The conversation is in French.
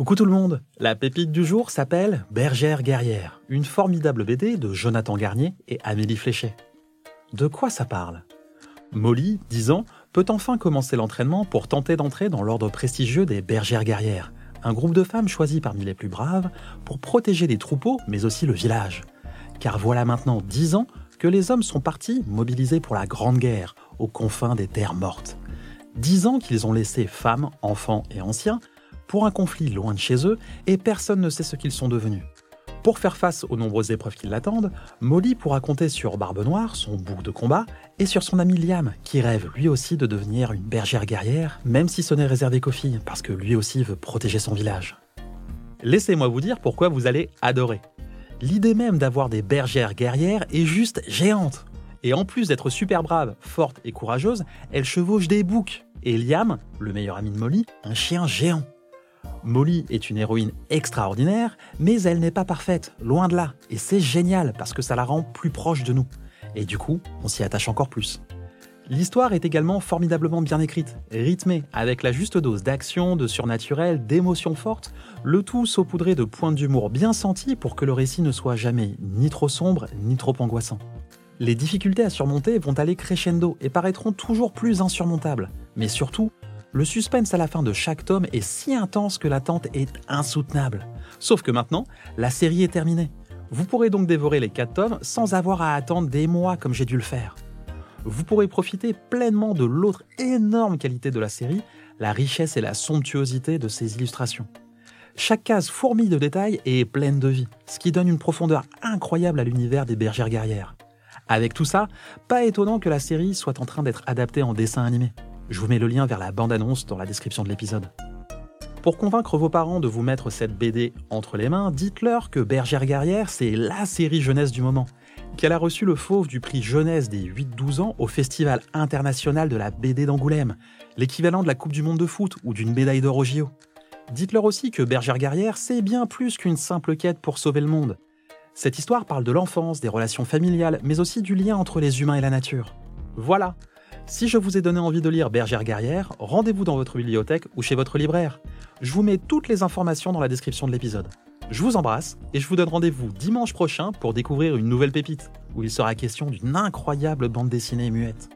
Coucou tout le monde La pépite du jour s'appelle Bergère guerrière, une formidable BD de Jonathan Garnier et Amélie Fléchet. De quoi ça parle? Molly, 10 ans, peut enfin commencer l'entraînement pour tenter d'entrer dans l'ordre prestigieux des Bergères guerrières, un groupe de femmes choisies parmi les plus braves pour protéger les troupeaux mais aussi le village. Car voilà maintenant 10 ans que les hommes sont partis mobilisés pour la Grande Guerre, aux confins des terres mortes. 10 ans qu'ils ont laissé femmes, enfants et anciens pour un conflit loin de chez eux et personne ne sait ce qu'ils sont devenus. Pour faire face aux nombreuses épreuves qui l'attendent, Molly pourra compter sur Barbe Noire, son bouc de combat, et sur son ami Liam, qui rêve lui aussi de devenir une bergère guerrière, même si ce n'est réservé qu'aux filles, parce que lui aussi veut protéger son village. Laissez-moi vous dire pourquoi vous allez adorer. L'idée même d'avoir des bergères guerrières est juste géante. Et en plus d'être super brave, forte et courageuse, elle chevauche des boucs. Et Liam, le meilleur ami de Molly, un chien géant. Molly est une héroïne extraordinaire, mais elle n'est pas parfaite, loin de là. Et c'est génial parce que ça la rend plus proche de nous. Et du coup, on s'y attache encore plus. L'histoire est également formidablement bien écrite, rythmée, avec la juste dose d'action, de surnaturel, d'émotions fortes, le tout saupoudré de points d'humour bien sentis pour que le récit ne soit jamais ni trop sombre ni trop angoissant. Les difficultés à surmonter vont aller crescendo et paraîtront toujours plus insurmontables, mais surtout, le suspense à la fin de chaque tome est si intense que l'attente est insoutenable. Sauf que maintenant, la série est terminée. Vous pourrez donc dévorer les 4 tomes sans avoir à attendre des mois comme j'ai dû le faire. Vous pourrez profiter pleinement de l'autre énorme qualité de la série, la richesse et la somptuosité de ses illustrations. Chaque case fourmille de détails et est pleine de vie, ce qui donne une profondeur incroyable à l'univers des bergères guerrières. Avec tout ça, pas étonnant que la série soit en train d'être adaptée en dessin animé. Je vous mets le lien vers la bande-annonce dans la description de l'épisode. Pour convaincre vos parents de vous mettre cette BD entre les mains, dites-leur que Bergère Guerrière, c'est LA série jeunesse du moment, qu'elle a reçu le fauve du prix jeunesse des 8-12 ans au Festival international de la BD d'Angoulême, l'équivalent de la Coupe du monde de foot ou d'une médaille d'or au JO. Dites-leur aussi que Bergère Guerrière, c'est bien plus qu'une simple quête pour sauver le monde. Cette histoire parle de l'enfance, des relations familiales, mais aussi du lien entre les humains et la nature. Voilà, si je vous ai donné envie de lire Bergère guerrière, rendez-vous dans votre bibliothèque ou chez votre libraire. Je vous mets toutes les informations dans la description de l'épisode. Je vous embrasse et je vous donne rendez-vous dimanche prochain pour découvrir une nouvelle pépite, où il sera question d'une incroyable bande dessinée muette.